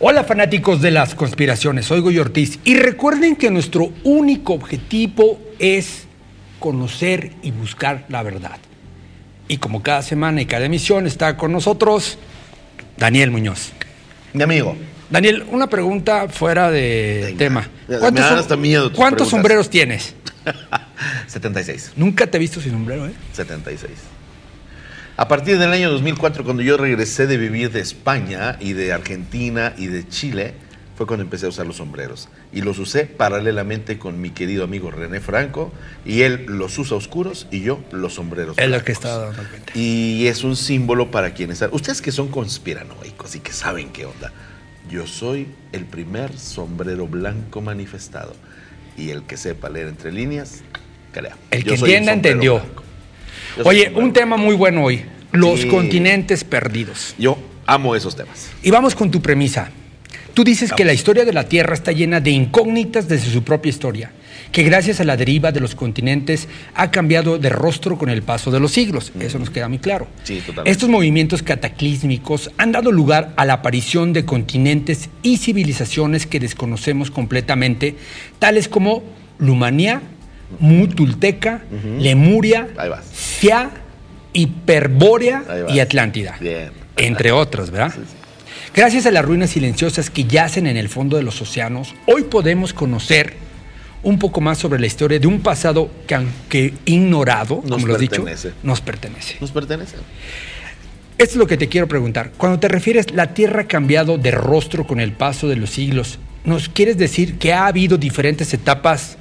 Hola fanáticos de las conspiraciones, soy Goy Ortiz y recuerden que nuestro único objetivo es conocer y buscar la verdad. Y como cada semana y cada emisión está con nosotros Daniel Muñoz. Mi amigo. Daniel, una pregunta fuera de Venga. tema. Me dan som- hasta miedo ¿cuántos sombreros tienes? 76. Nunca te he visto sin sombrero, ¿eh? 76. A partir del año 2004, cuando yo regresé de vivir de España y de Argentina y de Chile, fue cuando empecé a usar los sombreros. Y los usé paralelamente con mi querido amigo René Franco, y él los usa oscuros y yo los sombreros. Es lo que estaba dando cuenta. Y es un símbolo para quienes... Ustedes que son conspiranoicos y que saben qué onda. Yo soy el primer sombrero blanco manifestado. Y el que sepa leer entre líneas, crea. El Yo que entienda, entendió. blanco. Oye, un tema muy bueno hoy. Los Sí. continentes perdidos. Yo amo esos temas. Y vamos con tu premisa. Tú dices que la historia de la Tierra está llena de incógnitas desde su propia historia, que gracias a la deriva de los continentes ha cambiado de rostro con el paso de los siglos. Eso nos queda muy claro. Sí, totalmente. Estos movimientos cataclísmicos han dado lugar a la aparición de continentes y civilizaciones que desconocemos completamente, tales como Lumania, Mutulteca, Lemuria. Sia, Hiperbórea y Atlántida. Bien. Entre otros, ¿verdad? Sí, sí. Gracias a las ruinas silenciosas que yacen en el fondo de los océanos, hoy podemos conocer un poco más sobre la historia de un pasado que, aunque ignorado, Nos como lo has dicho, nos pertenece. ¿Nos pertenece? Esto es lo que te quiero preguntar. Cuando te refieres, la Tierra ha cambiado de rostro con el paso de los siglos, ¿nos quieres decir que ha habido diferentes etapas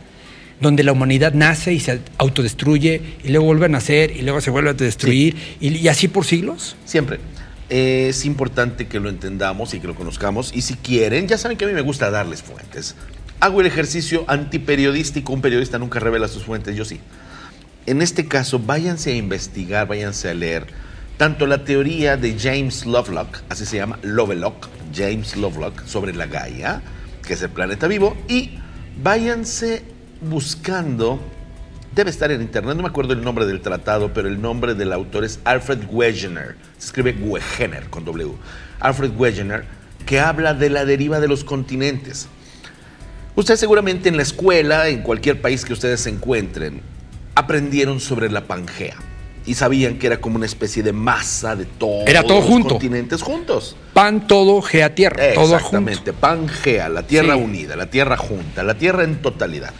donde la humanidad nace y se autodestruye y luego vuelve a nacer y luego se vuelve a destruir y, y así por siglos? Siempre. Es importante que lo entendamos y que lo conozcamos. Y si quieren, ya saben que a mí me gusta darles fuentes. Hago el ejercicio antiperiodístico. Un periodista nunca revela sus fuentes, yo sí. En este caso, váyanse a investigar, váyanse a leer tanto la teoría de James Lovelock, así se llama, Lovelock, James Lovelock, sobre la Gaia, que es el planeta vivo, y váyanse buscando, debe estar en internet, no me acuerdo el nombre del tratado, pero el nombre del autor es Alfred Wegener, se escribe Wegener con W, Alfred Wegener, que habla de la deriva de los continentes. Ustedes seguramente en la escuela, en cualquier país que ustedes se encuentren, aprendieron sobre la Pangea y sabían que era como una especie de masa de todos Era todo los junto. continentes juntos. Pan, todo, gea, tierra, todo junto. Exactamente, Pangea, la tierra Sí. unida, la tierra junta, la tierra en totalidad.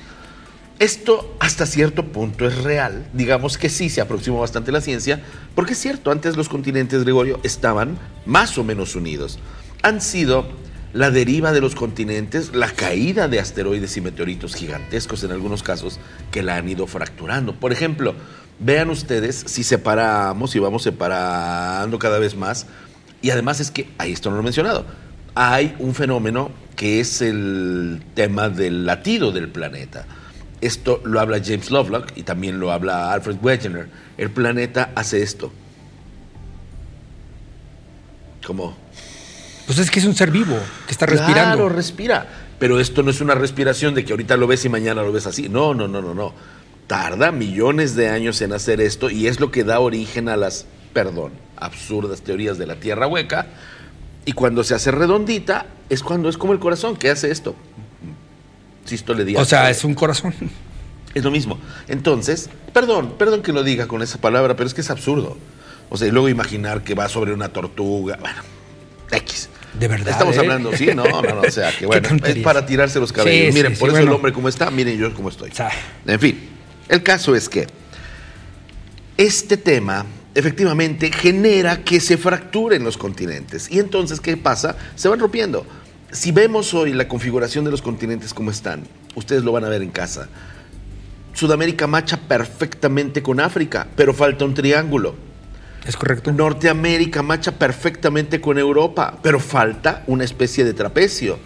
Esto hasta cierto punto es real, digamos que sí, se aproxima bastante la ciencia, porque es cierto, antes los continentes, Gregorio, estaban más o menos unidos. Han sido la deriva de los continentes, la caída de asteroides y meteoritos gigantescos en algunos casos, que la han ido fracturando. Por ejemplo, vean ustedes si separamos y vamos separando cada vez más, y además es que, ahí esto no lo he mencionado, hay un fenómeno que es el tema del latido del planeta. Esto lo habla James Lovelock y también lo habla Alfred Wegener. El planeta hace esto. Como Pues es que es un ser vivo que está Claro, respirando. respira. Pero esto no es una respiración de que ahorita lo ves y mañana lo ves así. No, no, no, no, no. Tarda millones de años en hacer esto y es lo que da origen a las, perdón, absurdas teorías de la Tierra hueca. Y cuando se hace redondita es cuando es como el corazón que hace esto. Sístole o sea, es un corazón. Es lo mismo. Entonces, perdón, perdón que lo diga con esa palabra, pero es que es absurdo. O sea, y luego imaginar que va sobre una tortuga. Bueno, X. De verdad. Estamos ¿eh? hablando, sí, no, no, no. O sea, que bueno, es para tirarse los cabellos. Sí, miren, sí, por sí, eso el hombre como está, miren yo como estoy. En fin, el caso es que este tema efectivamente genera que se fracturen los continentes. Y entonces, ¿qué pasa? Se van rompiendo. Si vemos hoy la configuración de los continentes como están, ustedes lo van a ver en casa. Sudamérica macha perfectamente con África, pero falta un triángulo. es correcto. Norteamérica macha perfectamente con Europa, pero falta una especie de trapecio.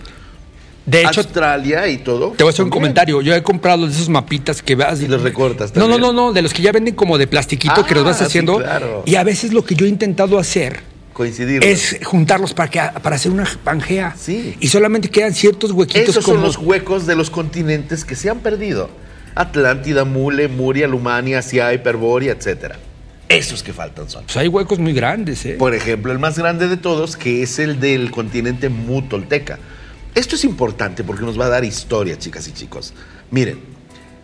De hecho, Australia y todo. te voy a hacer un también. comentario. Yo he comprado de esos mapitas que vas Y los recortas No, no, no, no, de los que ya venden como de plastiquito que los vas Ah, sí, haciendo. claro. Y a veces lo que yo he intentado hacer Coincidir. es juntarlos para, que, para hacer una pangea. Sí. Y solamente quedan ciertos huequitos Esos como. son los huecos de los continentes que se han perdido. Atlántida, Mule, Muria, Lumania, Asia, Hiperbórea, etcétera. Eso Esos que faltan son. Pues hay huecos muy grandes, ¿eh? Por ejemplo, el más grande de todos, que es el del continente mutolteca. Esto es importante porque nos va a dar historia, chicas y chicos. Miren,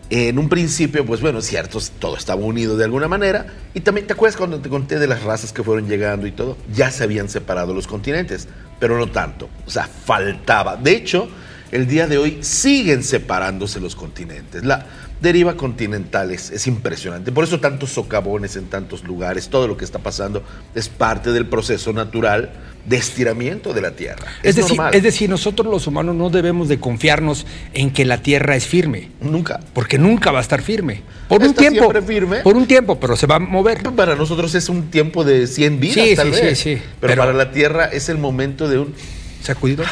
en un principio, pues bueno, cierto, todo estaba unido de alguna manera. Y también, ¿te acuerdas cuando te conté de las razas que fueron llegando y todo? Ya se habían separado los continentes, pero no tanto. O sea, faltaba. De hecho, el día de hoy siguen separándose los continentes. La deriva continental es, es, impresionante. Por eso tantos socavones en tantos lugares, todo lo que está pasando es parte del proceso natural de estiramiento de la Tierra. Es, decir, es decir, nosotros los humanos no debemos de confiarnos en que la Tierra es firme. Nunca. Porque nunca va a estar firme. Por Está un tiempo. siempre firme. Por un tiempo, pero se va a mover. Para nosotros es un tiempo de 100 vidas, Sí, tal sí, vez. sí, sí. Pero, Pero- para la Tierra es el momento de un ¿Sacudido?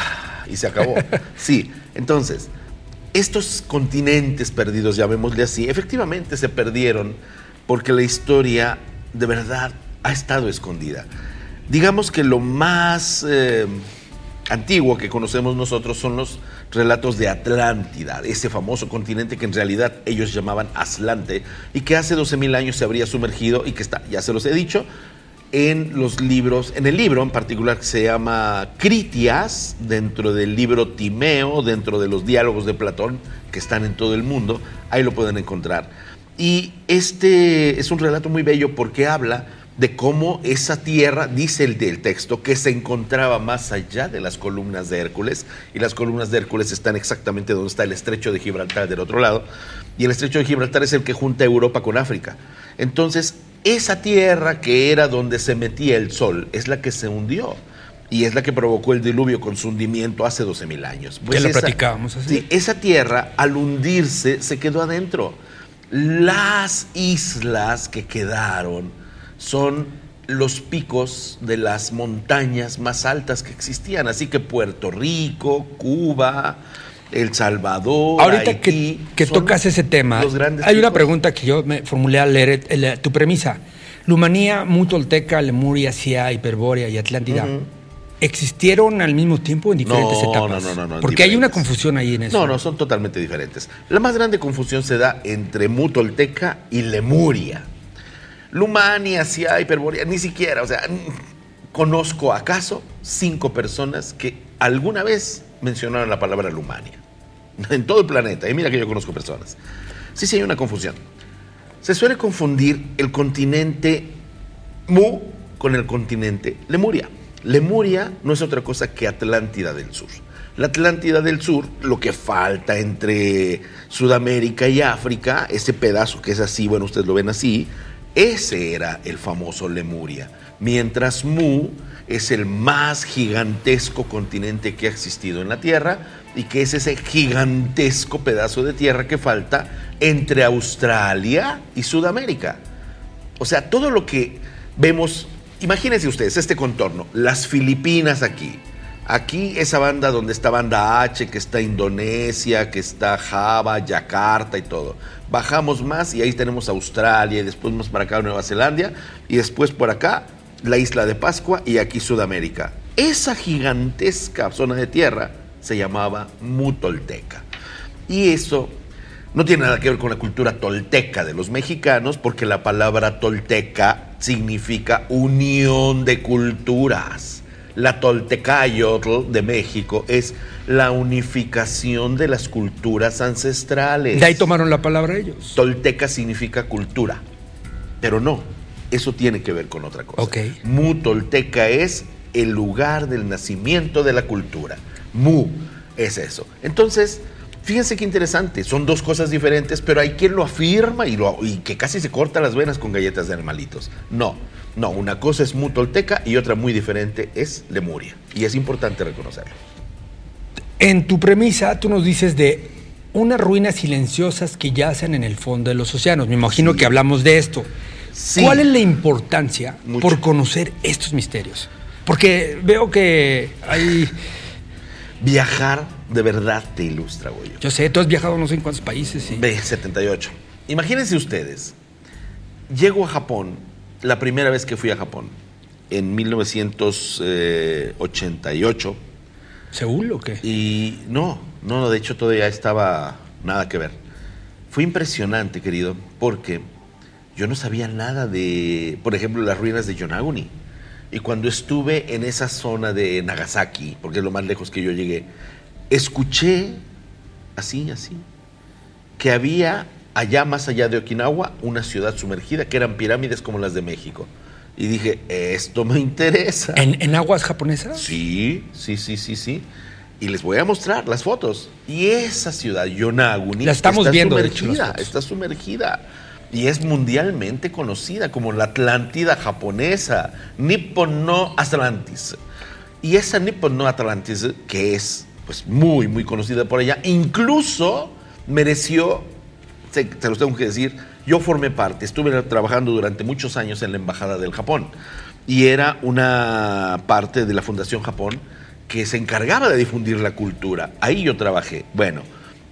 Y se acabó. Sí, entonces, estos continentes perdidos, llamémosle así, efectivamente se perdieron porque la historia de verdad ha estado escondida. Digamos que lo más eh, antiguo que conocemos nosotros son los relatos de Atlántida, ese famoso continente que en realidad ellos llamaban Aslante y que hace 12.000 años se habría sumergido y que está, ya se los he dicho, en los libros, en el libro en particular que se llama Critias, dentro del libro Timeo, dentro de los diálogos de Platón que están en todo el mundo, ahí lo pueden encontrar. Y este es un relato muy bello porque habla de cómo esa tierra, dice el del texto, que se encontraba más allá de las columnas de Hércules, y las columnas de Hércules están exactamente donde está el estrecho de Gibraltar del otro lado, y el estrecho de Gibraltar es el que junta Europa con África. Entonces, esa tierra que era donde se metía el sol es la que se hundió. Y es la que provocó el diluvio con su hundimiento hace 12.000 años. Ya lo platicábamos así. Sí, esa tierra, al hundirse, se quedó adentro. Las islas que quedaron son los picos de las montañas más altas que existían. Así que Puerto Rico, Cuba, El Salvador. Ahorita Haití, que, tocas ese tema, hay una pregunta que yo me formulé al leer el- tu premisa. Lumanía, Mutolteca, Lemuria, Sia, Hiperbórea y Atlántida. ¿Existieron al mismo tiempo en diferentes No, etapas? no, no, no, no, Porque hay una confusión ahí en eso. No, no, son totalmente diferentes. La más grande confusión se da entre Mutolteca y Lemuria. Lumania, Sia, Hiperbórea, ni siquiera, o sea, conozco acaso cinco personas que alguna vez mencionaron la palabra Lumania. En todo el planeta, y mira que yo conozco personas. Sí, sí, hay una confusión. Se suele confundir el continente Mu con el continente Lemuria. Lemuria no es otra cosa que Atlántida del Sur. La Atlántida del Sur, lo que falta entre Sudamérica y África, ese pedazo que es así, bueno, ustedes lo ven así, ese era el famoso Lemuria. Mientras Mu es el más gigantesco continente que ha existido en la Tierra y que es ese gigantesco pedazo de tierra que falta entre Australia y Sudamérica. O sea, todo lo que vemos, imagínense ustedes este contorno, las Filipinas aquí, aquí esa banda donde está banda H, que está Indonesia, que está Java, Yakarta y todo. Bajamos más y ahí tenemos Australia y después más para acá Nueva Zelanda y después por acá la isla de Pascua y aquí Sudamérica. Esa gigantesca zona de tierra se llamaba Mutolteca. Y eso no tiene nada que ver con la cultura tolteca de los mexicanos, porque la palabra tolteca significa unión de culturas. La toltecayotl de México es la unificación de las culturas ancestrales. De ahí tomaron la palabra ellos. Tolteca significa cultura, pero no, eso tiene que ver con otra cosa. Ok. Mu tolteca es el lugar del nacimiento de la cultura. Mu es eso. Entonces, fíjense qué interesante, son dos cosas diferentes, pero hay quien lo afirma y, lo, y que casi se corta las venas con galletas de animalitos. No, no, una cosa es Mu tolteca y otra muy diferente es Lemuria. Y es importante reconocerlo. En tu premisa, tú nos dices de unas ruinas silenciosas que yacen en el fondo de los océanos. Me imagino Sí. que hablamos de esto. Sí. ¿Cuál es la importancia Mucho. por conocer estos misterios? Porque veo que hay, Viajar de verdad te ilustra, Goyo. yo sé, tú has viajado no sé en cuántos países. y- B78. Imagínense ustedes, llego a Japón, la primera vez que fui a Japón, en 1988, ¿Seúl o qué? y no, no, de hecho todavía estaba nada que ver. Fue impresionante, querido, porque yo no sabía nada de, por ejemplo, las ruinas de Yonaguni. Y cuando estuve en esa zona de Nagasaki, porque es lo más lejos que yo llegué, escuché así, así, que había allá más allá de Okinawa una ciudad sumergida que eran pirámides como las de México. Y dije, esto me interesa. ¿En, en aguas japonesas? Sí, sí, sí, sí, sí. Y les voy a mostrar las fotos. Y esa ciudad, Yonaguni, La estamos está viendo, hecho, sumergida, está sumergida. Y es mundialmente conocida como la Atlántida japonesa, Nippon no Atlantis. Y esa Nippon no Atlantis, que es pues muy, muy conocida por ella, incluso mereció, se, te los tengo que decir, yo formé parte, estuve trabajando durante muchos años en la Embajada del Japón y era una parte de la Fundación Japón que se encargaba de difundir la cultura. Ahí yo trabajé. Bueno,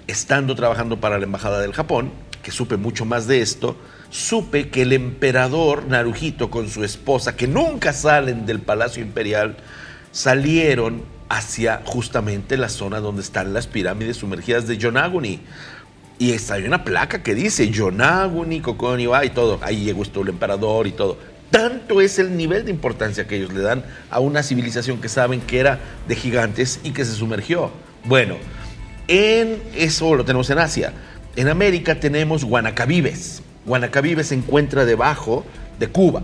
estando trabajando para la Embajada del Japón, que supe mucho más de esto, supe que el emperador Naruhito con su esposa, que nunca salen del Palacio Imperial, salieron hacia justamente la zona donde están las pirámides sumergidas de Yonaguni. Y está hay una placa que dice Yonaguni, Kokoniwa y todo. Ahí llegó esto el emperador y todo. Tanto es el nivel de importancia que ellos le dan a una civilización que saben que era de gigantes y que se sumergió. Bueno, en eso lo tenemos en Asia. En América tenemos Guanacabibes. Guanacabibes se encuentra debajo de Cuba.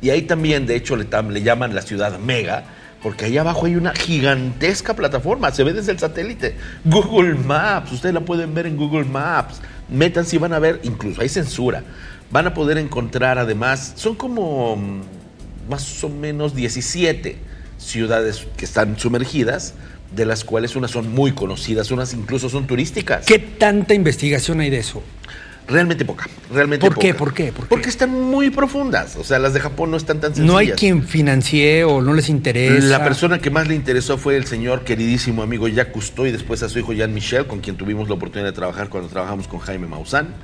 Y ahí también, de hecho, le, llaman la ciudad mega, porque ahí abajo hay una gigantesca plataforma, se ve desde el satélite. Google Maps, ustedes la pueden ver en Google Maps. Métanse y van a ver, incluso hay censura. Van a poder encontrar además, son como mm, más o menos 17 ciudades que están sumergidas, de las cuales unas son muy conocidas, unas incluso son turísticas. ¿Qué tanta investigación hay de eso? Realmente poca, realmente ¿Por qué? ¿Por qué? ¿Por qué? Porque están muy profundas, o sea, las de Japón no están tan sencillas. No hay quien financie o no les interesa. La persona que más le interesó fue el señor queridísimo amigo Jacques Cousteau y después a su hijo Jean Michel, con quien tuvimos la oportunidad de trabajar cuando trabajamos con Jaime Maussan,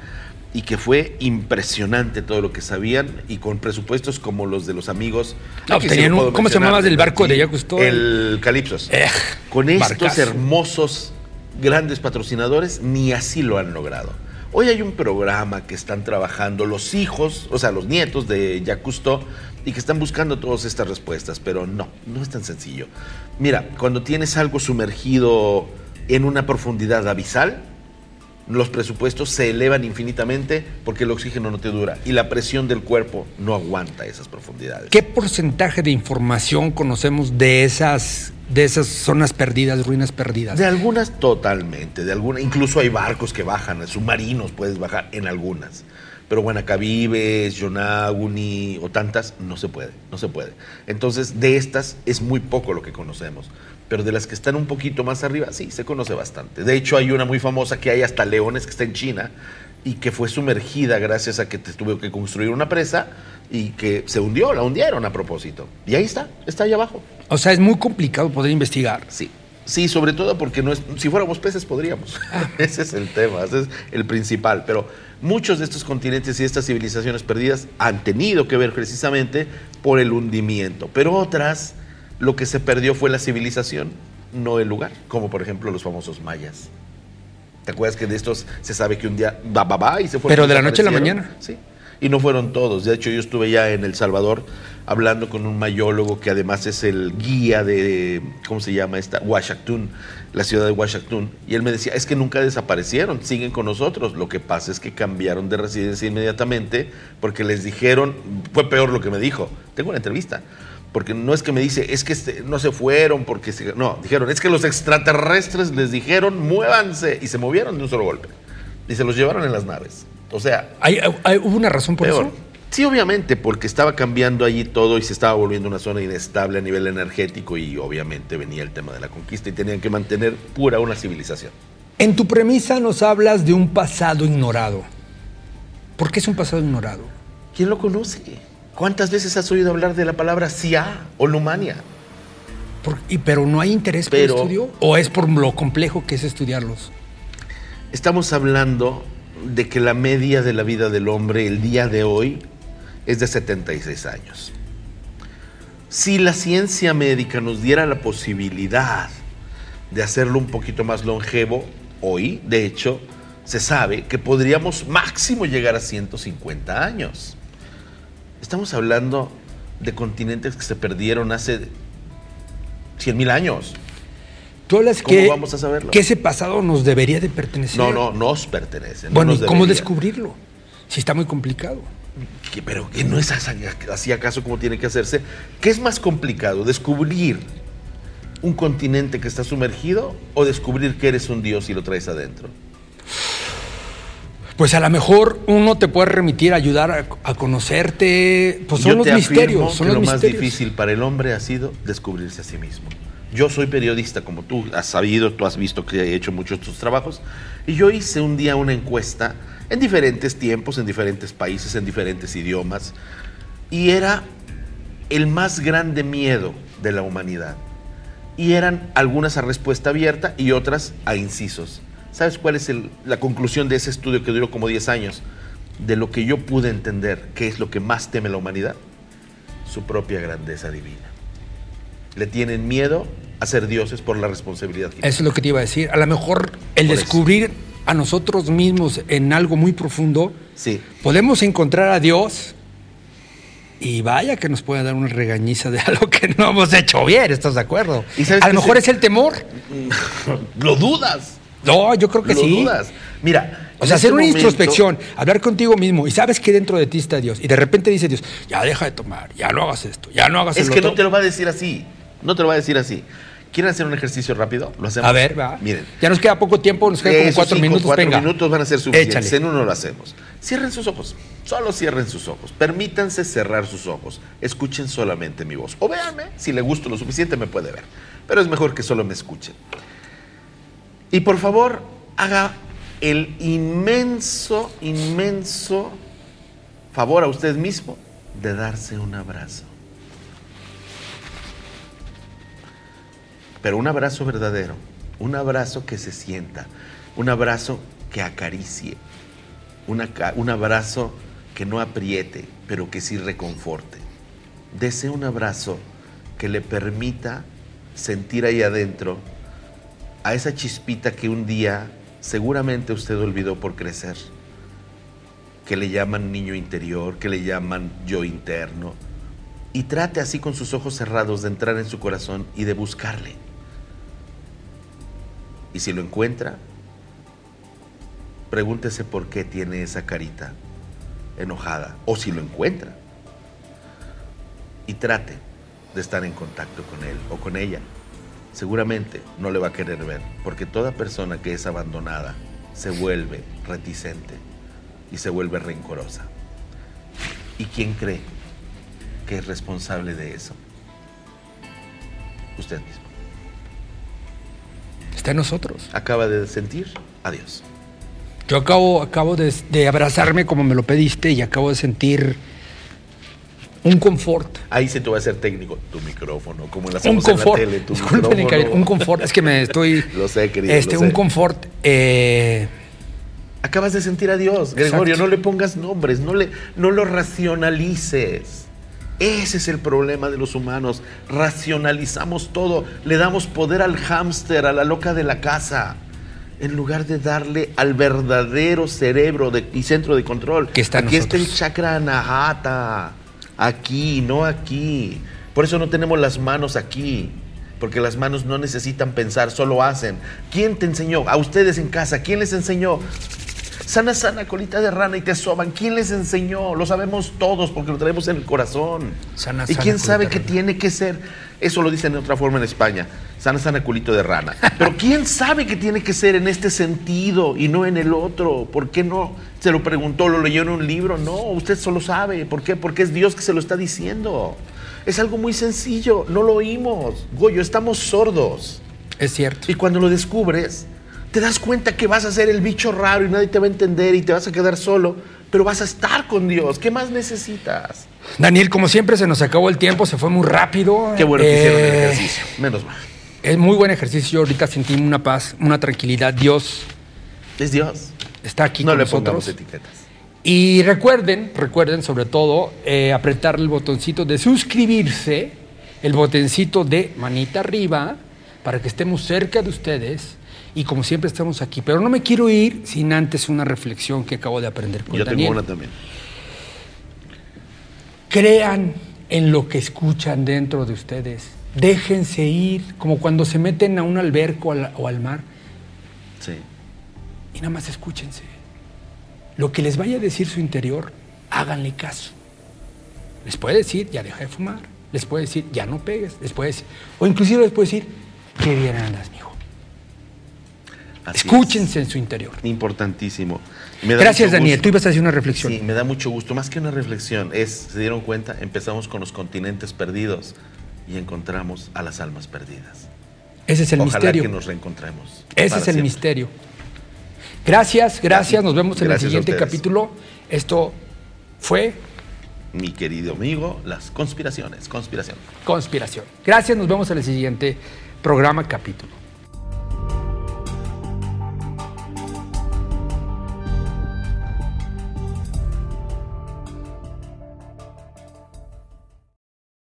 y que fue impresionante todo lo que sabían y con presupuestos como los de los amigos. No, tenían un- ¿cómo se llamaba del barco de Jacques? El Calipsos. Eh, con estos barcazo. hermosos grandes patrocinadores, ni así lo han logrado. Hoy hay un programa que están trabajando los hijos, o sea, los nietos de Jacques Cousteau, y que están buscando todas estas respuestas, pero no, no es tan sencillo. Mira, cuando tienes algo sumergido en una profundidad abisal, los presupuestos se elevan infinitamente porque el oxígeno no te dura y la presión del cuerpo no aguanta esas profundidades. ¿Qué porcentaje de información conocemos de esas, de esas zonas perdidas, ruinas perdidas? De algunas totalmente, de algunas, incluso hay barcos que bajan, submarinos puedes bajar en algunas. Pero Guanacabibes, Yonaguni o tantas, no se puede, no se puede. Entonces, de estas es muy poco lo que conocemos. Pero de las que están un poquito más arriba, sí, se conoce bastante. De hecho, hay una muy famosa que hay hasta leones que está en China y que fue sumergida gracias a que te tuvo que construir una presa y que se hundió, la hundieron a propósito. Y ahí está, está ahí abajo. O sea, es muy complicado poder investigar. Sí. Sí, sobre todo porque no es, si fuéramos peces podríamos. ese es el tema, ese es el principal. Pero muchos de estos continentes y estas civilizaciones perdidas han tenido que ver precisamente por el hundimiento. Pero otras, lo que se perdió fue la civilización, no el lugar. Como por ejemplo los famosos mayas. ¿Te acuerdas que de estos se sabe que un día va, va, va y se fueron? Pero de la noche a la mañana. Sí. Y no fueron todos. De hecho, yo estuve ya en El Salvador hablando con un mayólogo que además es el guía de, ¿cómo se llama esta? Washington, la ciudad de Washington. Y él me decía, es que nunca desaparecieron, siguen con nosotros. Lo que pasa es que cambiaron de residencia inmediatamente porque les dijeron, fue peor lo que me dijo. Tengo una entrevista. Porque no es que me dice, es que este- no se fueron, porque se- no, dijeron, es que los extraterrestres les dijeron, muévanse, y se movieron de un solo golpe. Y se los llevaron en las naves. O sea, ¿Hay, hay- ¿Hubo una razón por peor. eso? Sí, obviamente, porque estaba cambiando allí todo y se estaba volviendo una zona inestable a nivel energético y obviamente venía el tema de la conquista y tenían que mantener pura una civilización. En tu premisa nos hablas de un pasado ignorado. ¿Por qué es un pasado ignorado? ¿Quién lo conoce? ¿Cuántas veces has oído hablar de la palabra Sia o Lumania? Por- y, ¿Pero no hay interés Pero- por el estudio? ¿O es por lo complejo que es estudiarlos? Estamos hablando de que la media de la vida del hombre el día de hoy es de 76 años. Si la ciencia médica nos diera la posibilidad de hacerlo un poquito más longevo, hoy, de hecho, se sabe que podríamos máximo llegar a 150 años. Estamos hablando de continentes que se perdieron hace 100 mil años. Tú hablas ¿Cómo que, vamos a saberlo? que ese pasado nos debería de pertenecer. No, no, nos pertenece. no Bueno, ¿y nos cómo descubrirlo? Si está muy complicado. Que- pero que no es así acaso como tiene que hacerse. ¿Qué es más complicado? ¿Descubrir un continente que está sumergido o descubrir que eres un dios y lo traes adentro? Pues a lo mejor uno te puede remitir, ayudar a, a conocerte. Pues son Yo los te misterios. Son que los lo más difícil para el hombre ha sido descubrirse a sí mismo. Yo soy periodista, como tú has sabido, tú has visto que he hecho muchos de tus trabajos, y yo hice un día una encuesta en diferentes tiempos, en diferentes países, en diferentes idiomas, y era el más grande miedo de la humanidad. Y eran algunas a respuesta abierta y otras a incisos. ¿Sabes cuál es el- la conclusión de ese estudio que duró como 10 años? De lo que yo pude entender, ¿qué es lo que más teme la humanidad? Su propia grandeza divina. Le tienen miedo a ser dioses por la responsabilidad que Eso es lo que te iba a decir. A lo mejor el Por eso. descubrir a nosotros mismos en algo muy profundo, Sí. podemos encontrar a Dios y vaya que nos puede dar una regañiza de algo que no hemos hecho bien, ¿estás de acuerdo? ¿Y A lo mejor se- es el temor. Lo dudas. No, yo creo que lo sí. dudas. Mira. O sea, hacer este una momento- introspección, hablar contigo mismo y sabes que dentro de ti está Dios. Y de repente dice Dios, ya deja de tomar, ya no hagas esto, ya no hagas Es el que otro". no te lo va a decir así. No te lo va a decir así. ¿Quieren hacer un ejercicio rápido? Lo hacemos. A ver, va. Miren. Ya nos queda poco tiempo, nos quedan como cuatro cinco, minutos. cuatro venga. minutos van a ser suficientes. Échale. En uno lo hacemos. Cierren sus ojos. Solo cierren sus ojos. Permítanse cerrar sus ojos. Escuchen solamente mi voz. O véanme. Si le gusto lo suficiente, me puede ver. Pero es mejor que solo me escuchen. Y por favor, haga el inmenso, inmenso favor a usted mismo de darse un abrazo. Pero un abrazo verdadero, un abrazo que se sienta, un abrazo que acaricie, un abrazo que no apriete, pero que sí reconforte. Dese un abrazo que le permita sentir ahí adentro a esa chispita que un día seguramente usted olvidó por crecer, que le llaman niño interior, que le llaman yo interno, y trate así con sus ojos cerrados de entrar en su corazón y de buscarle. Y si lo encuentra, pregúntese por qué tiene esa carita enojada, o si lo encuentra, y trate de estar en contacto con él o con ella. Seguramente no le va a querer ver, porque toda persona que es abandonada se vuelve reticente y se vuelve rencorosa. ¿Y quién cree que es responsable de eso? Usted mismo. Está en nosotros. Acaba de sentir adiós. Yo acabo, acabo de, de abrazarme como me lo pediste y acabo de sentir un confort. Ahí se te va a hacer técnico tu micrófono, como lo Un hacemos en la confort. tele, tu Disculpen, un confort. Es que me estoy. Lo sé, querido, Este, lo un sé. confort. eh, Acabas de sentir a Dios, Gregorio. Exacto. No le pongas nombres, no, le, no lo racionalices. Ese es el problema de los humanos. Racionalizamos todo. Le damos poder al hámster, a la loca de la casa, en lugar de darle al verdadero cerebro de- y centro de control. Que está en Aquí está el nosotros. chakra anahata. Aquí, no aquí. Por eso no tenemos las manos aquí. Porque las manos no necesitan pensar, solo hacen. ¿Quién te enseñó? A ustedes en casa, ¿quién les enseñó? Sana, sana, colita de rana y te soban. ¿Quién les enseñó? Lo sabemos todos porque lo traemos en el corazón. Sana, ¿Y quién sabe que tiene que ser? Eso lo dicen de otra forma en España. Sana, sana, culito de rana. Pero ¿quién sabe que tiene que ser en este sentido y no en el otro? ¿Por qué no? Se lo preguntó, lo leyó en un libro. No, usted solo sabe. ¿Por qué? Porque es Dios que se lo está diciendo. Es algo muy sencillo. No lo oímos. Goyo, estamos sordos. es cierto. Y cuando lo descubres, te das cuenta que vas a ser el bicho raro y nadie te va a entender y te vas a quedar solo, pero vas a estar con Dios. ¿Qué más necesitas? Daniel, como siempre, se nos acabó el tiempo, se fue muy rápido. Qué bueno que hicieron el Eh, ejercicio. Menos mal. Es muy buen ejercicio. Ahorita sentí una paz, una tranquilidad. Dios Es Dios. está aquí no con le pongamos etiquetas. Y recuerden, recuerden sobre todo, eh, apretar el botoncito de suscribirse, el botoncito de manita arriba, para que estemos cerca de ustedes y como siempre estamos aquí. Pero no me quiero ir sin antes una reflexión que acabo de aprender con Yo Daniel. tengo una también. Crean en lo que escuchan dentro de ustedes. Déjense ir, como cuando se meten a un alberco al- o al mar Sí. y nada más escúchense. Lo que les vaya a decir su interior, háganle caso. Les puede decir, ya deja de fumar. Les puede decir, ya no pegues. Les puede decir, o inclusive les puede decir, qué bien andas, mijo. Así Escúchense en su interior. Importantísimo. Gracias, Daniel. Tú ibas a hacer una reflexión. Sí, me da mucho gusto. Más que una reflexión, es, ¿se dieron cuenta? Empezamos con los continentes perdidos y encontramos a las almas perdidas. Ese es el Ojalá misterio. que nos reencontremos. Ese es el siempre. misterio. Gracias, gracias. Nos vemos en el Gracias siguiente capítulo. Esto fue Mi querido amigo, las conspiraciones, conspiración. Conspiración. Gracias, nos vemos en el siguiente programa capítulo.